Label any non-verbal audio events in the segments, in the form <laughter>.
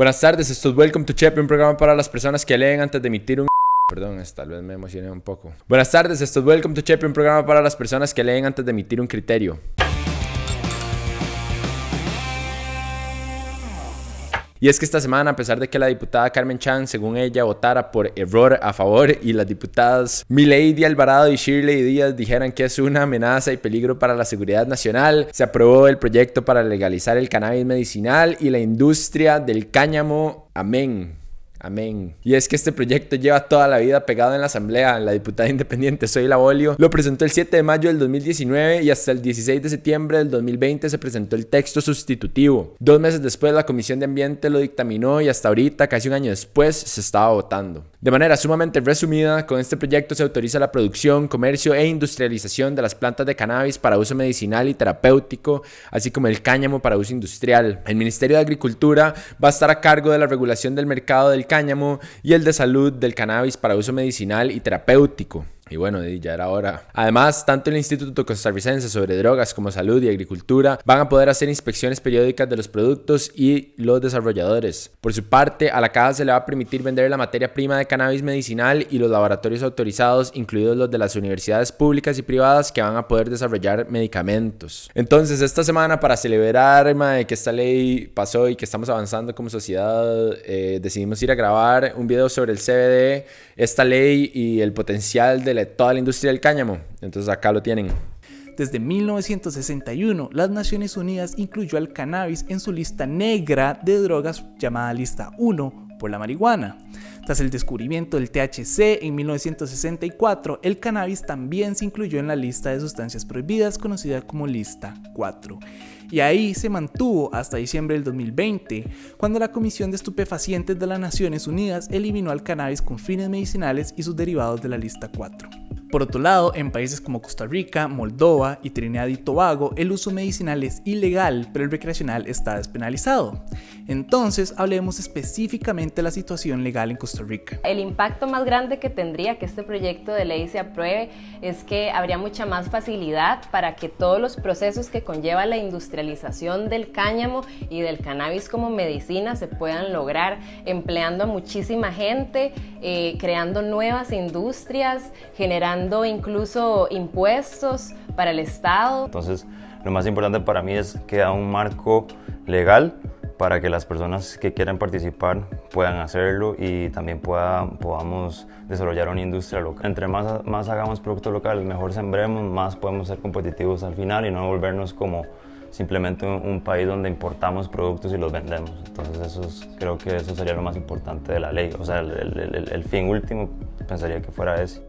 Buenas tardes, esto es Welcome to Chepe, un programa para las personas que leen antes de emitir un... <laughs> Perdón, tal vez me emocioné un poco. Buenas tardes, esto es Welcome to Chepe, un programa para las personas que leen antes de emitir un criterio. Y es que esta semana, a pesar de que la diputada Carmen Chan, según ella, votara por error a favor y las diputadas Milady Alvarado y Shirley Díaz dijeran que es una amenaza y peligro para la seguridad nacional, se aprobó el proyecto para legalizar el cannabis medicinal y la industria del cáñamo. Amén. Amén. Y es que este proyecto lleva toda la vida pegado en la asamblea. La diputada independiente Soy Bolio lo presentó el 7 de mayo del 2019 y hasta el 16 de septiembre del 2020 se presentó el texto sustitutivo. Dos meses después la Comisión de Ambiente lo dictaminó y hasta ahorita, casi un año después, se estaba votando. De manera sumamente resumida, con este proyecto se autoriza la producción, comercio e industrialización de las plantas de cannabis para uso medicinal y terapéutico, así como el cáñamo para uso industrial. El Ministerio de Agricultura va a estar a cargo de la regulación del mercado del cáñamo y el de salud del cannabis para uso medicinal y terapéutico. Y bueno, ya era hora. Además, tanto el Instituto Costarricense sobre Drogas como Salud y Agricultura van a poder hacer inspecciones periódicas de los productos y los desarrolladores. Por su parte, a la caja se le va a permitir vender la materia prima de cannabis medicinal y los laboratorios autorizados, incluidos los de las universidades públicas y privadas que van a poder desarrollar medicamentos. Entonces, esta semana, para celebrar que esta ley pasó y que estamos avanzando como sociedad, eh, decidimos ir a grabar un video sobre el CBD, esta ley y el potencial de la toda la industria del cáñamo. Entonces acá lo tienen. Desde 1961, las Naciones Unidas incluyó al cannabis en su lista negra de drogas llamada Lista 1 por la marihuana. Tras el descubrimiento del THC en 1964, el cannabis también se incluyó en la lista de sustancias prohibidas conocida como Lista 4. Y ahí se mantuvo hasta diciembre del 2020, cuando la Comisión de Estupefacientes de las Naciones Unidas eliminó al cannabis con fines medicinales y sus derivados de la Lista 4. Por otro lado, en países como Costa Rica, Moldova y Trinidad y Tobago, el uso medicinal es ilegal, pero el recreacional está despenalizado. Entonces, hablemos específicamente de la situación legal en Costa Rica. El impacto más grande que tendría que este proyecto de ley se apruebe es que habría mucha más facilidad para que todos los procesos que conlleva la industrialización del cáñamo y del cannabis como medicina se puedan lograr empleando a muchísima gente, eh, creando nuevas industrias, generando incluso impuestos para el Estado. Entonces, lo más importante para mí es que haya un marco legal para que las personas que quieran participar puedan hacerlo y también pueda, podamos desarrollar una industria local. Entre más, más hagamos producto local, mejor sembremos, más podemos ser competitivos al final y no volvernos como simplemente un, país donde importamos productos y los vendemos. Entonces eso creo que eso sería lo más importante de la ley. O sea, el, el, el fin último pensaría que fuera ese.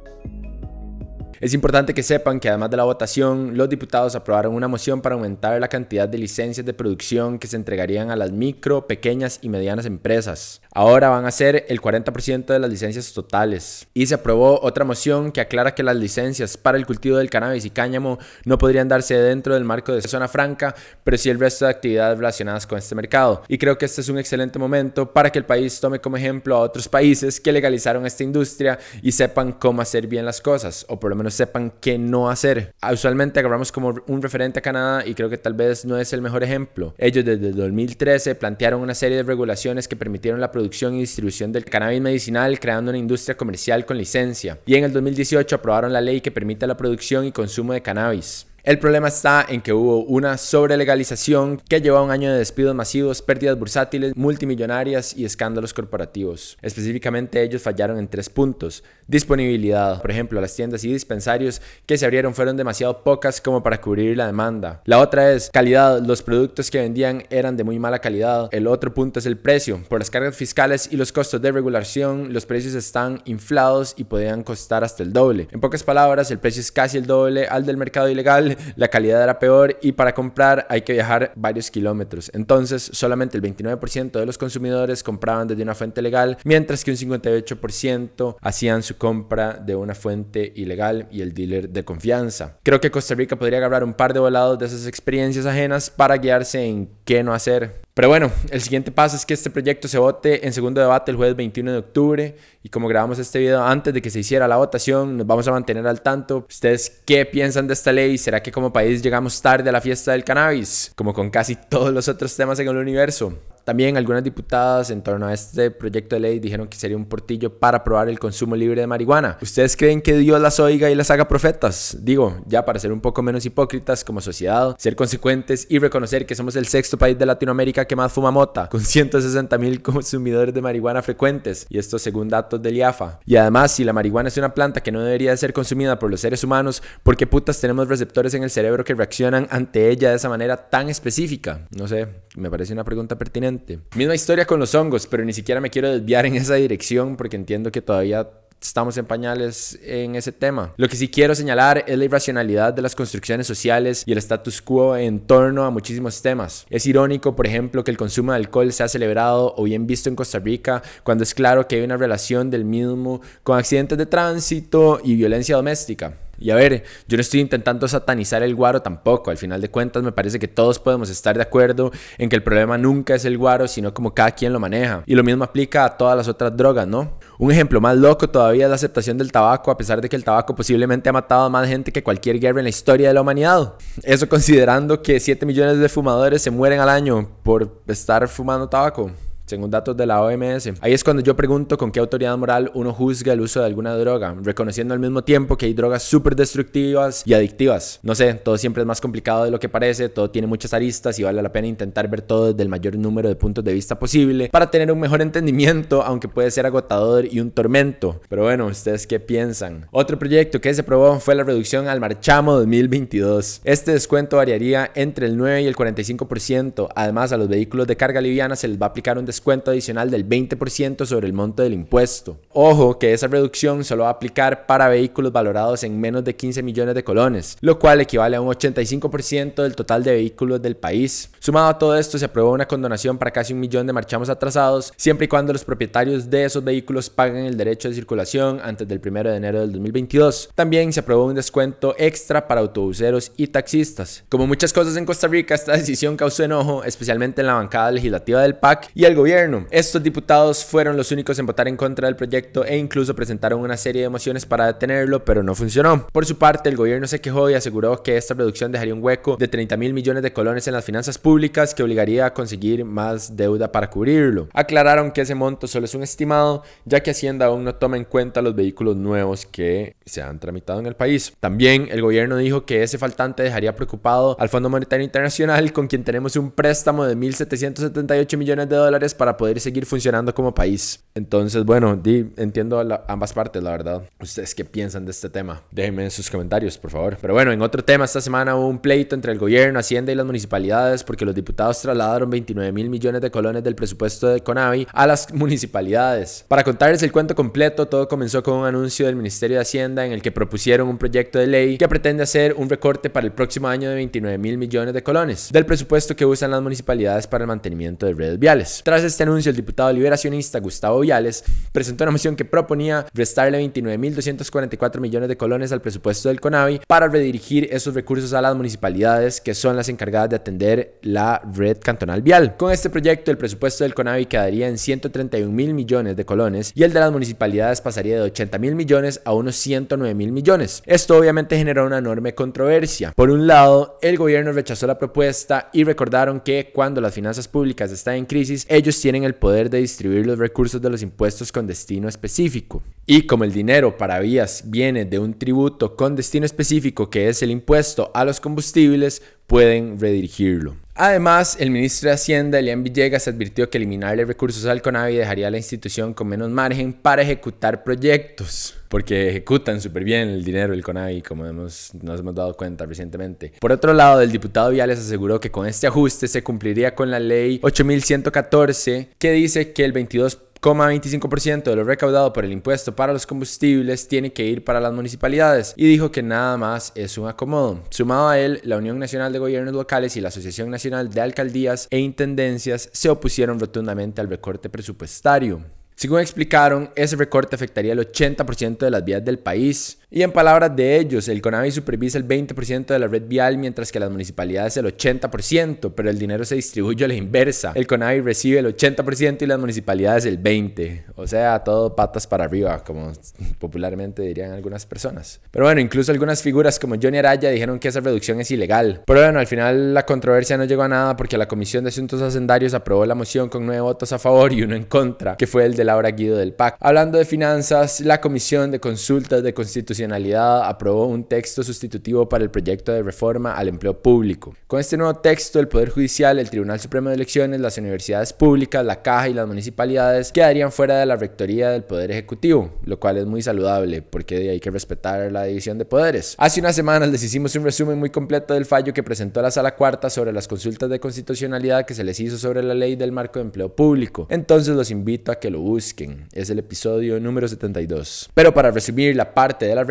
Es importante que sepan que además de la votación, los diputados aprobaron una moción para aumentar la cantidad de licencias de producción que se entregarían a las micro, pequeñas y medianas empresas. Ahora van a ser el 40% de las licencias totales. Y se aprobó otra moción que aclara que las licencias para el cultivo del cannabis y cáñamo no podrían darse dentro del marco de zona franca, pero sí el resto de actividades relacionadas con este mercado. Y creo que este es un excelente momento para que el país tome como ejemplo a otros países que legalizaron esta industria y sepan cómo hacer bien las cosas, o por lo menos sepan qué no hacer. Usualmente agarramos como un referente a Canadá y creo que tal vez no es el mejor ejemplo. Ellos desde 2013 plantearon una serie de regulaciones que permitieron la producción y distribución del cannabis medicinal creando una industria comercial con licencia. Y en el 2018 aprobaron la ley que permite la producción y consumo de cannabis. El problema está en que hubo una sobrelegalización que llevó a un año de despidos masivos, pérdidas bursátiles, multimillonarias y escándalos corporativos. Específicamente ellos fallaron en tres puntos. Disponibilidad. Por ejemplo, las tiendas y dispensarios que se abrieron fueron demasiado pocas como para cubrir la demanda. La otra es calidad. Los productos que vendían eran de muy mala calidad. El otro punto es el precio. Por las cargas fiscales y los costos de regulación, los precios están inflados y podían costar hasta el doble. En pocas palabras, el precio es casi el doble al del mercado ilegal la calidad era peor y para comprar hay que viajar varios kilómetros. Entonces, solamente el 29% de los consumidores compraban desde una fuente legal, mientras que un 58% hacían su compra de una fuente ilegal y el dealer de confianza. Creo que Costa Rica podría agarrar un par de volados de esas experiencias ajenas para guiarse en qué no hacer Pero bueno, el siguiente paso es que este proyecto se vote en segundo debate el jueves 21 de octubre y como grabamos este video antes de que se hiciera la votación, nos vamos a mantener al tanto. ¿Ustedes qué piensan de esta ley? ¿Será que como país llegamos tarde a la fiesta del cannabis? Como con casi todos los otros temas en el universo. También algunas diputadas en torno a este proyecto de ley dijeron que sería un portillo para aprobar el consumo libre de marihuana. ¿Ustedes creen que Dios las oiga y las haga profetas? Digo, ya para ser un poco menos hipócritas como sociedad, ser consecuentes y reconocer que somos el sexto país de Latinoamérica que más fuma mota, con 160 mil consumidores de marihuana frecuentes, y esto según datos del IAFA. Y además, si la marihuana es una planta que no debería ser consumida por los seres humanos, ¿por qué putas tenemos receptores en el cerebro que reaccionan ante ella de esa manera tan específica? No sé, me parece una pregunta pertinente. Misma historia con los hongos, pero ni siquiera me quiero desviar en esa dirección porque entiendo que todavía estamos en pañales en ese tema. Lo que sí quiero señalar es la irracionalidad de las construcciones sociales y el status quo en torno a muchísimos temas. Es irónico, por ejemplo, que el consumo de alcohol sea celebrado o bien visto en Costa Rica cuando es claro que hay una relación del mismo con accidentes de tránsito y violencia doméstica. Y a ver, yo no estoy intentando satanizar el guaro tampoco. Al final de cuentas, me parece que todos podemos estar de acuerdo en que el problema nunca es el guaro, sino como cada quien lo maneja. Y lo mismo aplica a todas las otras drogas, ¿no? Un ejemplo más loco todavía es la aceptación del tabaco, a pesar de que el tabaco posiblemente ha matado a más gente que cualquier guerra en la historia de la humanidad. Eso considerando que 7 millones de fumadores se mueren al año por estar fumando tabaco según datos de la OMS. Ahí es cuando yo pregunto con qué autoridad moral uno juzga el uso de alguna droga, reconociendo al mismo tiempo que hay drogas súper destructivas y adictivas. No sé, todo siempre es más complicado de lo que parece, todo tiene muchas aristas y vale la pena intentar ver todo desde el mayor número de puntos de vista posible para tener un mejor entendimiento, aunque puede ser agotador y un tormento. Pero bueno, ¿ustedes qué piensan? Otro proyecto que se aprobó fue la reducción al marchamo 2022. Este descuento variaría entre el 9 y el 45%. Además, a los vehículos de carga liviana se les va a aplicar un descuento descuento adicional del 20% sobre el monto del impuesto. Ojo que esa reducción solo va a aplicar para vehículos valorados en menos de 15 millones de colones, lo cual equivale a un 85% del total de vehículos del país. Sumado a todo esto, se aprobó una condonación para casi un millón de marchamos atrasados, siempre y cuando los propietarios de esos vehículos paguen el derecho de circulación antes del 1 de enero del 2022. También se aprobó un descuento extra para autobuseros y taxistas. Como muchas cosas en Costa Rica, esta decisión causó enojo, especialmente en la bancada legislativa del PAC y el gobierno estos diputados fueron los únicos en votar en contra del proyecto e incluso presentaron una serie de mociones para detenerlo, pero no funcionó. Por su parte, el gobierno se quejó y aseguró que esta reducción dejaría un hueco de 30 mil millones de colones en las finanzas públicas que obligaría a conseguir más deuda para cubrirlo. Aclararon que ese monto solo es un estimado, ya que Hacienda aún no toma en cuenta los vehículos nuevos que se han tramitado en el país. También el gobierno dijo que ese faltante dejaría preocupado al Fondo Monetario Internacional, con quien tenemos un préstamo de 1.778 millones de dólares para poder seguir funcionando como país. Entonces, bueno, di, entiendo ambas partes, la verdad. ¿Ustedes qué piensan de este tema? Déjenme en sus comentarios, por favor. Pero bueno, en otro tema, esta semana hubo un pleito entre el gobierno, Hacienda y las municipalidades porque los diputados trasladaron 29 mil millones de colones del presupuesto de Conavi a las <laughs> municipalidades. Para contarles el cuento completo, todo comenzó con un anuncio del Ministerio de Hacienda en el que propusieron un proyecto de ley que pretende hacer un recorte para el próximo año de 29 mil millones de colones del presupuesto que usan las municipalidades para el mantenimiento de redes viales. Tras este anuncio, el diputado liberacionista Gustavo Viales presentó una moción que proponía restarle 29.244 millones de colones al presupuesto del CONAVI para redirigir esos recursos a las municipalidades que son las encargadas de atender la red cantonal vial. Con este proyecto, el presupuesto del CONAVI quedaría en 131 mil millones de colones y el de las municipalidades pasaría de 80 mil millones a unos 109 mil millones. Esto obviamente generó una enorme controversia. Por un lado, el gobierno rechazó la propuesta y recordaron que cuando las finanzas públicas están en crisis, ellos tienen el poder de distribuir los recursos de los impuestos con destino específico. Y como el dinero para vías viene de un tributo con destino específico que es el impuesto a los combustibles, pueden redirigirlo. Además, el ministro de Hacienda, Elian Villegas, advirtió que eliminarle recursos al CONAVI dejaría a la institución con menos margen para ejecutar proyectos, porque ejecutan súper bien el dinero del CONAVI, como hemos, nos hemos dado cuenta recientemente. Por otro lado, el diputado Viales aseguró que con este ajuste se cumpliría con la ley 8114, que dice que el 22 25% de lo recaudado por el impuesto para los combustibles tiene que ir para las municipalidades y dijo que nada más es un acomodo. Sumado a él, la Unión Nacional de Gobiernos Locales y la Asociación Nacional de Alcaldías e Intendencias se opusieron rotundamente al recorte presupuestario. Según explicaron, ese recorte afectaría el 80% de las vías del país, Y en palabras de ellos, el CONAVI supervisa el 20% de la red vial, mientras que las municipalidades el 80%, pero el dinero se distribuye a la inversa. El CONAVI recibe el 80% y las municipalidades el 20%. O sea, todo patas para arriba, como <laughs> popularmente dirían algunas personas. Pero bueno, incluso algunas figuras como Johnny Araya dijeron que esa reducción es ilegal. Pero bueno, al final la controversia no llegó a nada porque la Comisión de Asuntos Hacendarios aprobó la moción con nueve votos a favor y uno en contra, que fue el de Laura Guido del PAC. Hablando de finanzas, la Comisión de Consultas de Constitución aprobó un texto sustitutivo para el proyecto de reforma al empleo público. Con este nuevo texto, el Poder Judicial, el Tribunal Supremo de Elecciones, las universidades públicas, la caja y las municipalidades quedarían fuera de la rectoría del Poder Ejecutivo, lo cual es muy saludable porque hay que respetar la división de poderes. Hace unas semanas les hicimos un resumen muy completo del fallo que presentó la Sala Cuarta sobre las consultas de constitucionalidad que se les hizo sobre la ley del marco de empleo público. Entonces los invito a que lo busquen. Es el episodio número 72. Pero para resumir la parte de la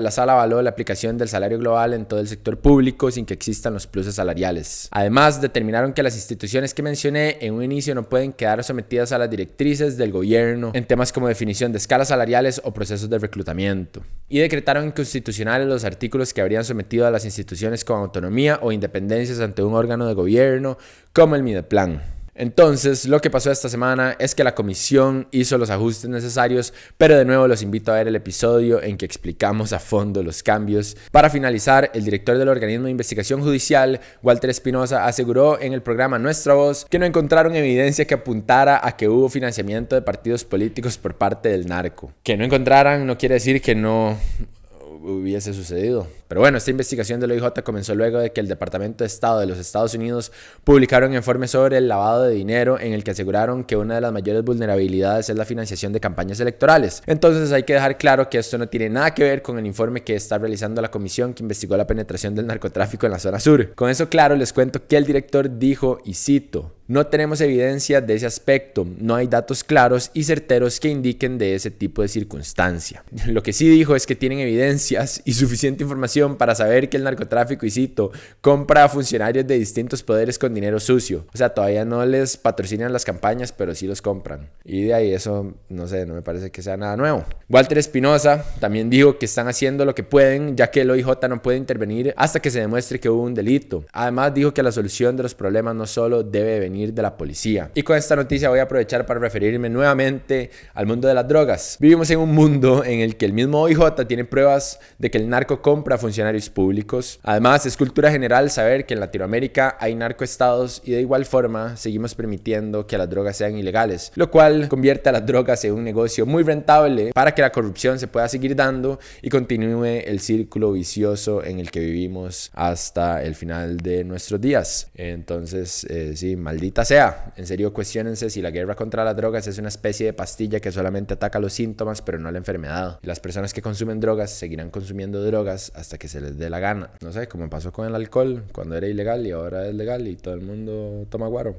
la sala avaló la aplicación del salario global en todo el sector público sin que existan los pluses salariales. Además, determinaron que las instituciones que mencioné en un inicio no pueden quedar sometidas a las directrices del gobierno en temas como definición de escalas salariales o procesos de reclutamiento. Y decretaron inconstitucionales los artículos que habrían sometido a las instituciones con autonomía o independencias ante un órgano de gobierno como el Mideplan. Entonces, lo que pasó esta semana es que la comisión hizo los ajustes necesarios, pero de nuevo los invito a ver el episodio en que explicamos a fondo los cambios. Para finalizar, el director del organismo de investigación judicial, Walter Espinosa, aseguró en el programa Nuestra Voz que no encontraron evidencia que apuntara a que hubo financiamiento de partidos políticos por parte del narco. Que no encontraran no quiere decir que no hubiese sucedido. Pero bueno, esta investigación del OIJ comenzó luego de que el Departamento de Estado de los Estados Unidos publicaron un informe sobre el lavado de dinero en el que aseguraron que una de las mayores vulnerabilidades es la financiación de campañas electorales. Entonces hay que dejar claro que esto no tiene nada que ver con el informe que está realizando la comisión que investigó la penetración del narcotráfico en la zona sur. Con eso claro les cuento que el director dijo, y cito, no tenemos evidencia de ese aspecto, no hay datos claros y certeros que indiquen de ese tipo de circunstancia. <laughs> Lo que sí dijo es que tienen evidencias y suficiente información para saber que el narcotráfico, y cito, compra a funcionarios de distintos poderes con dinero sucio. O sea, todavía no les patrocinan las campañas, pero sí los compran. Y de ahí eso, no sé, no me parece que sea nada nuevo. Walter Espinosa también dijo que están haciendo lo que pueden, ya que el OIJ no puede intervenir hasta que se demuestre que hubo un delito. Además dijo que la solución de los problemas no solo debe venir de la policía. Y con esta noticia voy a aprovechar para referirme nuevamente al mundo de las drogas. Vivimos en un mundo en el que el mismo OIJ tiene pruebas de que el narco compra funcionarios públicos. Además, es cultura general saber que en Latinoamérica hay narcoestados y de igual forma seguimos permitiendo que las drogas sean ilegales, lo cual convierte a las drogas en un negocio muy rentable para que la corrupción se pueda seguir dando y continúe el círculo vicioso en el que vivimos hasta el final de nuestros días. Entonces, eh, sí, maldito sea. En serio, cuestionense si la guerra contra las drogas es una especie de pastilla que solamente ataca los síntomas, pero no la enfermedad. Las personas que consumen drogas seguirán consumiendo drogas hasta que se les dé la gana. No sé, como pasó con el alcohol, cuando era ilegal y ahora es legal y todo el mundo toma guaro.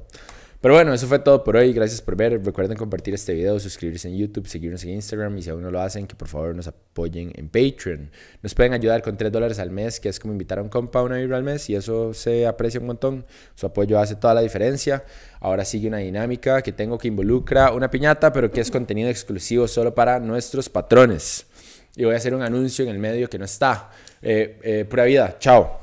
Pero bueno, eso fue todo por hoy. Gracias por ver. Recuerden compartir este video, suscribirse en YouTube, seguirnos en Instagram y si aún no lo hacen, que por favor nos apoyen en Patreon. Nos pueden ayudar con 3 dólares al mes, que es como invitar a un compa a una vibra al mes y eso se aprecia un montón. Su apoyo hace toda la diferencia. Ahora sigue una dinámica que tengo que involucra una piñata, pero que es contenido exclusivo solo para nuestros patrones. Y voy a hacer un anuncio en el medio que no está. Eh, eh, pura vida. Chao.